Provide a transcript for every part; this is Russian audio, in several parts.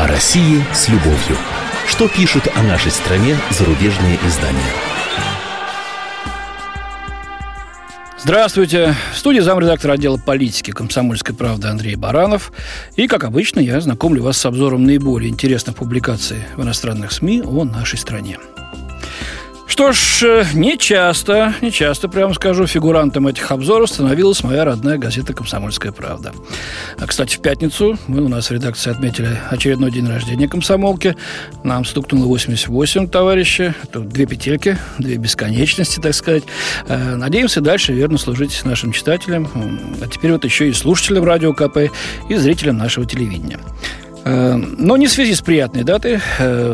О России с любовью. Что пишут о нашей стране зарубежные издания? Здравствуйте. В студии замредактора отдела политики комсомольской правды Андрей Баранов. И, как обычно, я знакомлю вас с обзором наиболее интересных публикаций в иностранных СМИ о нашей стране. Что ж, э, не часто, не часто, прямо скажу, фигурантом этих обзоров становилась моя родная газета «Комсомольская правда». А, кстати, в пятницу мы у нас в редакции отметили очередной день рождения комсомолки. Нам стукнуло 88 товарищи. Это две петельки, две бесконечности, так сказать. Э, надеемся дальше верно служить нашим читателям, а теперь вот еще и слушателям радио КП и зрителям нашего телевидения. Э, но не в связи с приятной датой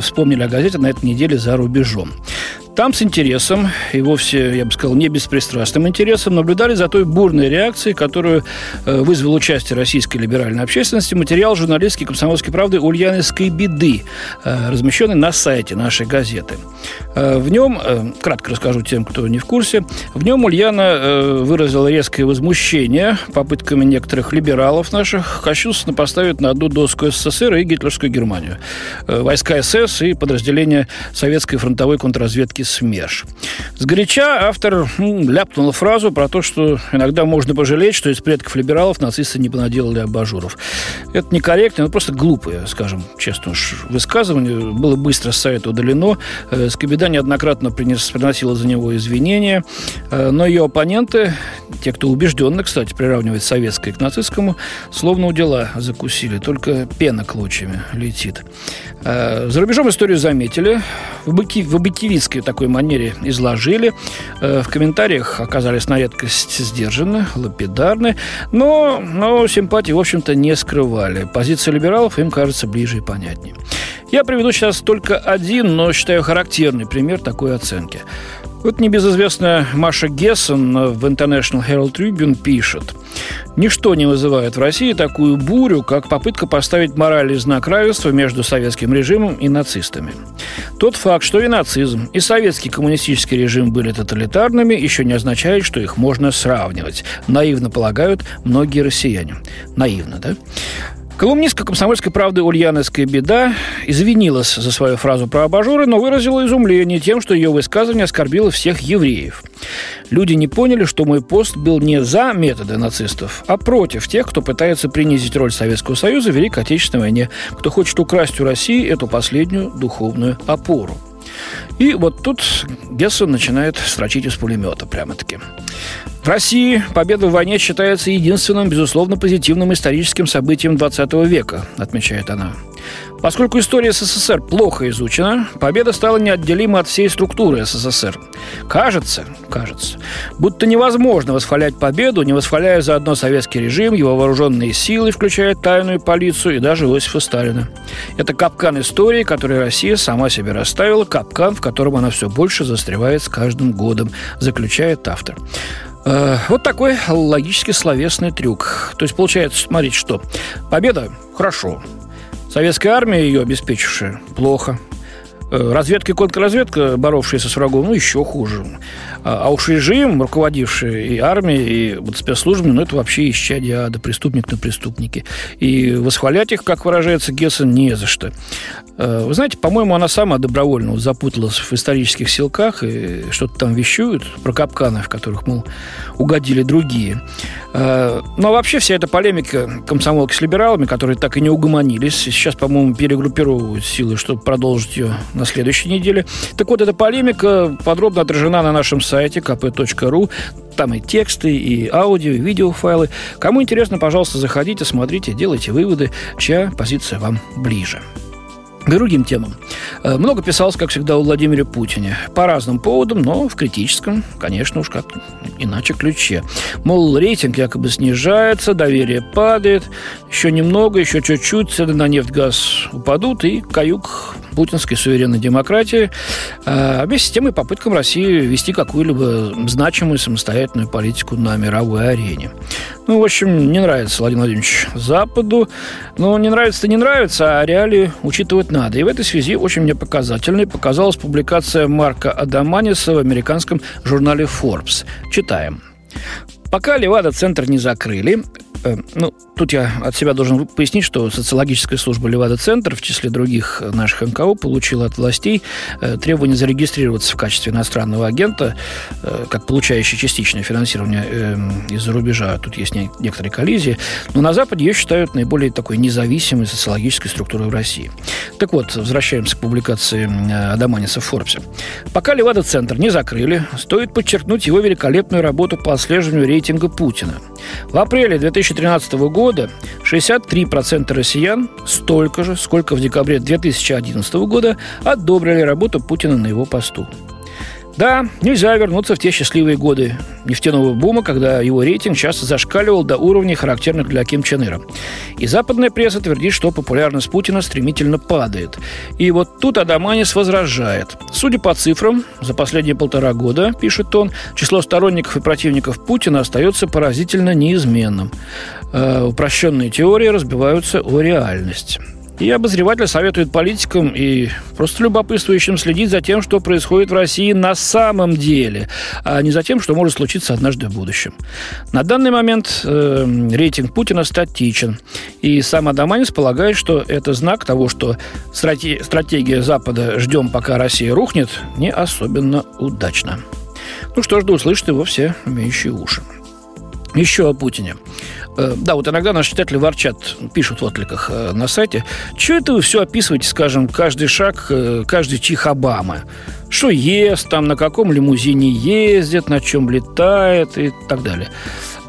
вспомнили о газете на этой неделе за рубежом. Там с интересом, и вовсе, я бы сказал, не беспристрастным интересом, наблюдали за той бурной реакцией, которую э, вызвал участие российской либеральной общественности материал журналистки «Комсомольской правды» Ульяновской беды, э, размещенный на сайте нашей газеты. Э, в нем, кратко расскажу тем, кто не в курсе, в нем Ульяна выразила резкое возмущение попытками некоторых либералов наших кощунственно поставить на одну доску СССР и гитлерскую Германию. Войска СС и подразделения советской фронтовой контрразведки СМЕРШ. Сгоряча автор ну, ляпнул фразу про то, что иногда можно пожалеть, что из предков либералов нацисты не понаделали абажуров. Это некорректно, но просто глупое, скажем честно уж, высказывание. Было быстро с сайта удалено. Э, Скобеда неоднократно принес, приносила за него извинения, э, но ее оппоненты, те, кто убежденно, кстати, приравнивает советское к нацистскому, словно у дела закусили, только пена клочьями летит. Э, за рубежом историю заметили. В, объектив, в объективистской такой манере изложили. Э, в комментариях оказались на редкость сдержаны, лапидарны, но, но симпатии, в общем-то, не скрывали. Позиция либералов им кажется ближе и понятнее. Я приведу сейчас только один, но считаю характерный пример такой оценки. Вот небезызвестная Маша Гессен в International Herald Tribune пишет. Ничто не вызывает в России такую бурю, как попытка поставить моральный знак равенства между советским режимом и нацистами. Тот факт, что и нацизм, и советский коммунистический режим были тоталитарными, еще не означает, что их можно сравнивать. Наивно полагают многие россияне. Наивно, да? Колумнистка комсомольской правды Ульяновская беда извинилась за свою фразу про абажуры, но выразила изумление тем, что ее высказывание оскорбило всех евреев. Люди не поняли, что мой пост был не за методы нацистов, а против тех, кто пытается принизить роль Советского Союза в Великой Отечественной войне, кто хочет украсть у России эту последнюю духовную опору. И вот тут Гессен начинает строчить из пулемета прямо-таки. В России победа в войне считается единственным, безусловно, позитивным историческим событием 20 века, отмечает она. Поскольку история СССР плохо изучена, победа стала неотделима от всей структуры СССР. Кажется, кажется, будто невозможно восхвалять победу, не восхваляя заодно советский режим, его вооруженные силы, включая тайную полицию и даже Иосифа Сталина. Это капкан истории, который Россия сама себе расставила, капкан, в котором она все больше застревает с каждым годом, заключает автор. Э, вот такой логически словесный трюк. То есть получается, смотрите, что победа – хорошо, советская армия, ее обеспечившая – плохо, разведка и контрразведка, боровшиеся с врагом, ну, еще хуже. А, а уж режим, руководивший и армией, и вот спецслужбами, ну, это вообще исчадие ада, преступник на преступнике. И восхвалять их, как выражается Гессен, не за что. Э, вы знаете, по-моему, она сама добровольно запуталась в исторических силках и что-то там вещуют про капканы, в которых, мол, угодили другие. Э, ну, а вообще вся эта полемика комсомолки с либералами, которые так и не угомонились, сейчас, по-моему, перегруппировывают силы, чтобы продолжить ее на следующей неделе. Так вот, эта полемика подробно отражена на нашем сайте kp.ru. Там и тексты, и аудио, и видеофайлы. Кому интересно, пожалуйста, заходите, смотрите, делайте выводы, чья позиция вам ближе. К другим темам. Э, много писалось, как всегда, о Владимире Путине. По разным поводам, но в критическом, конечно уж как иначе ключе. Мол, рейтинг якобы снижается, доверие падает, еще немного, еще чуть-чуть, цены на нефть, газ упадут, и каюк путинской суверенной демократии, а вместе с тем и попыткам России вести какую-либо значимую самостоятельную политику на мировой арене. Ну, в общем, не нравится Владимир Владимирович Западу. Ну, не нравится-то не нравится, а реалии учитывать надо. И в этой связи очень мне показательной показалась публикация Марка Адаманиса в американском журнале Forbes. Читаем. Пока Левада-центр не закрыли, ну, тут я от себя должен пояснить, что социологическая служба «Левада-центр» в числе других наших НКО получила от властей э, требование зарегистрироваться в качестве иностранного агента, э, как получающий частичное финансирование из-за рубежа. Тут есть некоторые коллизии. Но на Западе ее считают наиболее такой независимой социологической структурой в России. Так вот, возвращаемся к публикации Адаманиса в Форбсе. Пока «Левада-центр» не закрыли, стоит подчеркнуть его великолепную работу по отслеживанию рейтинга Путина. В апреле 2013 года 63% россиян, столько же, сколько в декабре 2011 года, одобрили работу Путина на его посту. Да, нельзя вернуться в те счастливые годы нефтяного бума, когда его рейтинг часто зашкаливал до уровней, характерных для Ким Чен Ира. И западная пресса твердит, что популярность Путина стремительно падает. И вот тут Адаманис возражает. Судя по цифрам, за последние полтора года, пишет он, число сторонников и противников Путина остается поразительно неизменным. Э, упрощенные теории разбиваются о реальность. И обозреватель советует политикам и просто любопытствующим следить за тем, что происходит в России на самом деле, а не за тем, что может случиться однажды в будущем. На данный момент э, рейтинг Путина статичен. И сам Адаманис полагает, что это знак того, что стратегия Запада «ждем, пока Россия рухнет» не особенно удачна. Ну что ж, да услышат его все имеющие уши. Еще о Путине. Э, да, вот иногда наши читатели ворчат, пишут в откликах э, на сайте, что это вы все описываете, скажем, каждый шаг, э, каждый чих Обамы? Что ест там, на каком лимузине ездит, на чем летает и так далее.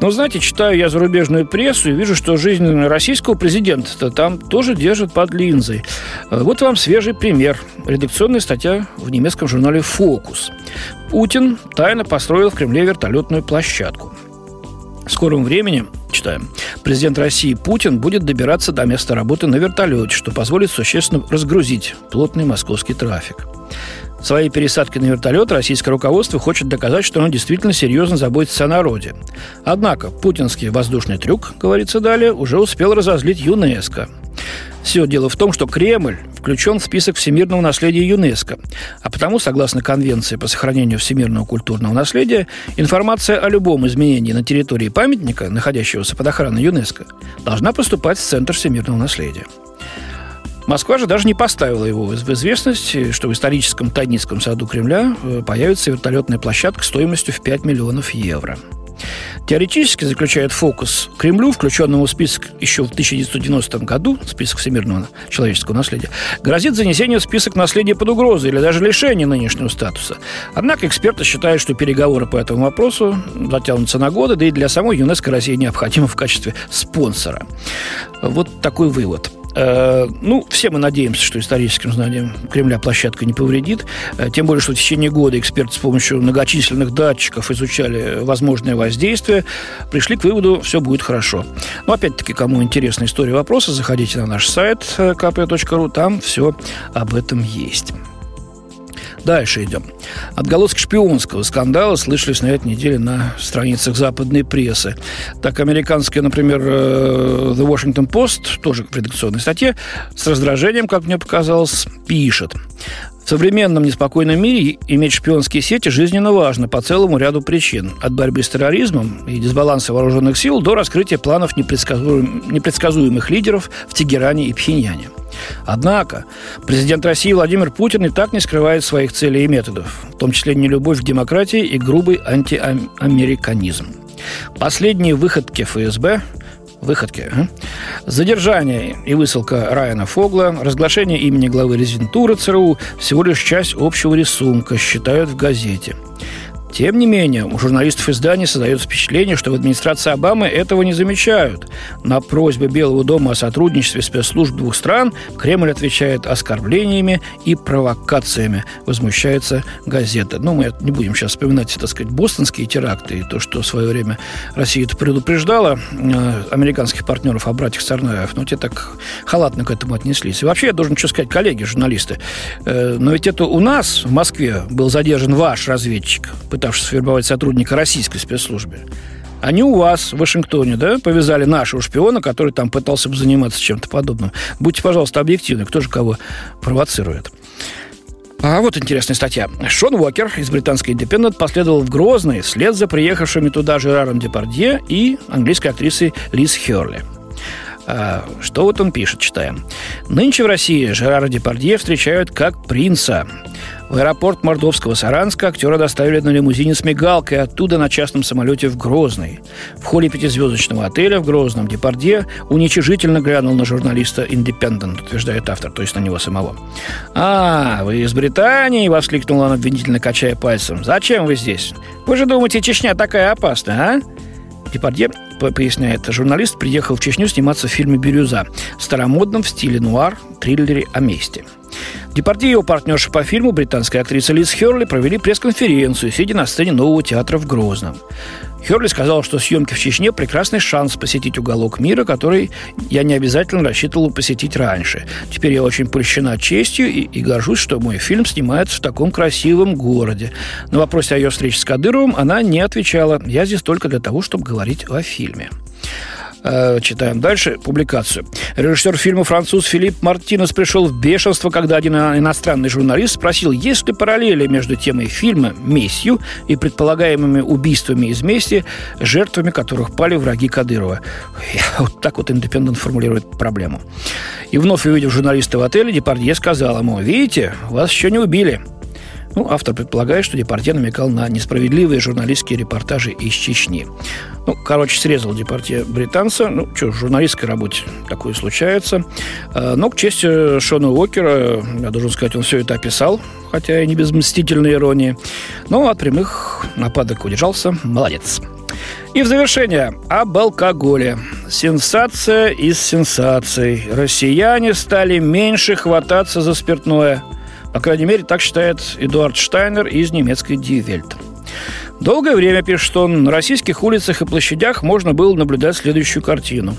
Но, знаете, читаю я зарубежную прессу и вижу, что жизнь российского президента там тоже держит под линзой. Вот вам свежий пример. Редакционная статья в немецком журнале «Фокус». Путин тайно построил в Кремле вертолетную площадку. В скором времени, читаем, президент России Путин будет добираться до места работы на вертолете, что позволит существенно разгрузить плотный московский трафик. Своей пересадкой на вертолет российское руководство хочет доказать, что оно действительно серьезно заботится о народе. Однако путинский воздушный трюк, говорится далее, уже успел разозлить ЮНЕСКО. Все дело в том, что Кремль включен в список всемирного наследия ЮНЕСКО, а потому, согласно Конвенции по сохранению всемирного культурного наследия, информация о любом изменении на территории памятника, находящегося под охраной ЮНЕСКО, должна поступать в Центр всемирного наследия. Москва же даже не поставила его в известность, что в историческом Тайницком саду Кремля э, появится вертолетная площадка стоимостью в 5 миллионов евро – Теоретически заключает фокус Кремлю, включенному в список еще в 1990 году, список всемирного человеческого наследия, грозит занесение в список наследия под угрозой или даже лишение нынешнего статуса. Однако эксперты считают, что переговоры по этому вопросу затянутся на годы, да и для самой ЮНЕСКО России необходимо в качестве спонсора. Вот такой вывод. Э, ну, все мы надеемся, что историческим знаниям Кремля площадка не повредит. Э, тем более, что в течение года эксперты с помощью многочисленных датчиков изучали возможное воздействие, пришли к выводу, все будет хорошо. Но, опять-таки, кому интересна история вопроса, заходите на наш сайт kp.ru, э, там все об этом есть. Дальше идем. Отголоски шпионского скандала слышались на этой неделе на страницах западной прессы. Так, американская, например, э, The Washington Post, тоже в редакционной статье, с раздражением, как мне показалось, пишет. В современном неспокойном мире иметь шпионские сети жизненно важно по целому ряду причин. От борьбы с терроризмом и дисбаланса вооруженных сил до раскрытия планов непредсказуем... непредсказуемых лидеров в Тегеране и Пхеньяне. Однако президент России Владимир Путин и так не скрывает своих целей и методов, в том числе нелюбовь к демократии и грубый антиамериканизм. Последние выходки ФСБ выходки. Задержание и высылка Райана Фогла, разглашение имени главы резидентуры ЦРУ – всего лишь часть общего рисунка, считают в газете. Тем не менее, у журналистов издания создается впечатление, что в администрации Обамы этого не замечают. На просьбы Белого дома о сотрудничестве спецслужб двух стран Кремль отвечает оскорблениями и провокациями, возмущается газета. Ну, мы не будем сейчас вспоминать, так сказать, бостонские теракты и то, что в свое время Россия это предупреждала э, американских партнеров о братьях Царнаев, но те так халатно к этому отнеслись. И вообще, я должен что сказать, коллеги, журналисты, э, но ведь это у нас в Москве был задержан ваш разведчик, пытавшись вербовать сотрудника российской спецслужбы. Они у вас в Вашингтоне, да, повязали нашего шпиона, который там пытался бы заниматься чем-то подобным. Будьте, пожалуйста, объективны, кто же кого провоцирует. А вот интересная статья. Шон Уокер из британской Independent последовал в Грозный вслед за приехавшими туда Жераром Депардье и английской актрисой Лиз Херли. А, что вот он пишет, читаем. Нынче в России Жерара Депардье встречают как принца. В аэропорт мордовского Саранска актера доставили на лимузине с мигалкой, оттуда на частном самолете в Грозный. В холле пятизвездочного отеля в Грозном Депардье уничижительно глянул на журналиста «Индепендент», утверждает автор, то есть на него самого. «А, вы из Британии?» – воскликнул он, обвинительно качая пальцем. «Зачем вы здесь? Вы же думаете, Чечня такая опасная, а?» Депардье, поясняет журналист, приехал в Чечню сниматься в фильме «Бирюза» старомодном в стиле нуар, триллере о месте – Депардье и его партнерша по фильму, британская актриса Лиз Херли, провели пресс-конференцию, сидя на сцене нового театра в Грозном. Херли сказал, что съемки в Чечне – прекрасный шанс посетить уголок мира, который я не обязательно рассчитывал посетить раньше. Теперь я очень польщена честью и, и горжусь, что мой фильм снимается в таком красивом городе. На вопрос о ее встрече с Кадыровым она не отвечала. Я здесь только для того, чтобы говорить о фильме. Э, читаем дальше публикацию. Режиссер фильма француз Филипп Мартинес пришел в бешенство, когда один иностранный журналист спросил, есть ли параллели между темой фильма «Местью» и предполагаемыми убийствами из мести, жертвами которых пали враги Кадырова. Вот так вот Индепендент формулирует проблему. И вновь увидев журналиста в отеле, Депардье сказал ему, видите, вас еще не убили. Ну, автор предполагает, что Департье намекал на несправедливые журналистские репортажи из Чечни. Ну, короче, срезал Департье британца. Ну, что, в журналистской работе такое случается. А, но, к чести Шона Уокера, я должен сказать, он все это описал, хотя и не без мстительной иронии. Но от прямых нападок удержался. Молодец. И в завершение об алкоголе. Сенсация из сенсаций. Россияне стали меньше хвататься за спиртное – по крайней мере, так считает Эдуард Штайнер из немецкой Die Welt. Долгое время, пишет он, на российских улицах и площадях можно было наблюдать следующую картину.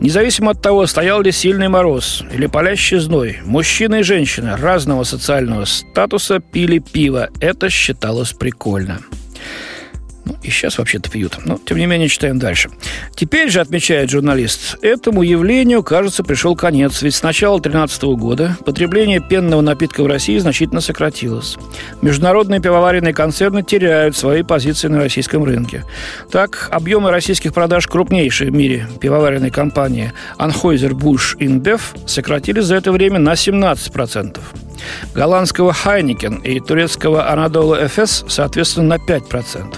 Независимо от того, стоял ли сильный мороз или палящий зной, мужчины и женщины разного социального статуса пили пиво. Это считалось прикольно. И сейчас вообще-то пьют. Но, тем не менее, читаем дальше. Теперь же, отмечает журналист, этому явлению, кажется, пришел конец. Ведь с начала 2013 года потребление пенного напитка в России значительно сократилось. Международные пивоваренные концерны теряют свои позиции на российском рынке. Так, объемы российских продаж крупнейшей в мире пивоваренной компании Anheuser-Busch InBev сократились за это время на 17%. Голландского Heineken и турецкого Anadolu Efes, соответственно, на 5%.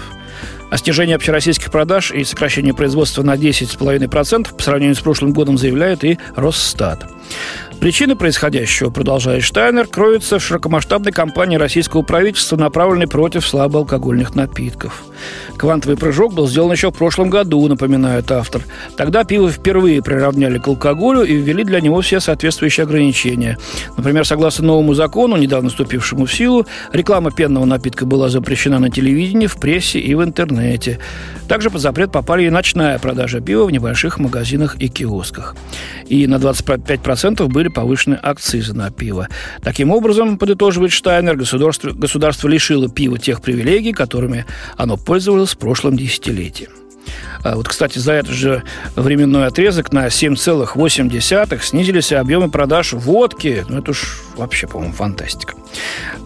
О снижении общероссийских продаж и сокращении производства на 10,5% по сравнению с прошлым годом заявляет и Росстат. Причина происходящего, продолжает Штайнер, кроется в широкомасштабной кампании российского правительства, направленной против слабоалкогольных напитков. Квантовый прыжок был сделан еще в прошлом году, напоминает автор. Тогда пиво впервые приравняли к алкоголю и ввели для него все соответствующие ограничения. Например, согласно новому закону, недавно вступившему в силу, реклама пенного напитка была запрещена на телевидении, в прессе и в интернете. Также под запрет попали и ночная продажа пива в небольших магазинах и киосках. И на 25% были были повышены акцизы на пиво. Таким образом, подытоживает Штайнер, государство, государство лишило пива тех привилегий, которыми оно пользовалось в прошлом десятилетии. А вот, кстати, за этот же временной отрезок на 7,8 снизились объемы продаж водки. Ну, это уж вообще, по-моему, фантастика.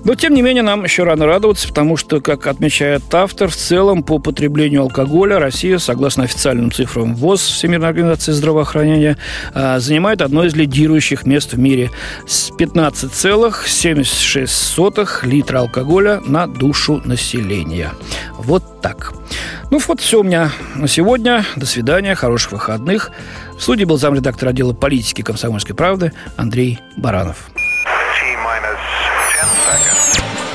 Но, тем не менее, нам еще рано радоваться, потому что, как отмечает автор, в целом по потреблению алкоголя Россия, согласно официальным цифрам ВОЗ Всемирной организации здравоохранения, а, занимает одно из лидирующих мест в мире с 15,76 литра алкоголя на душу населения. Вот так. Ну вот все у меня на сегодня. До свидания, хороших выходных. В студии был замредактор отдела политики комсомольской правды Андрей Баранов.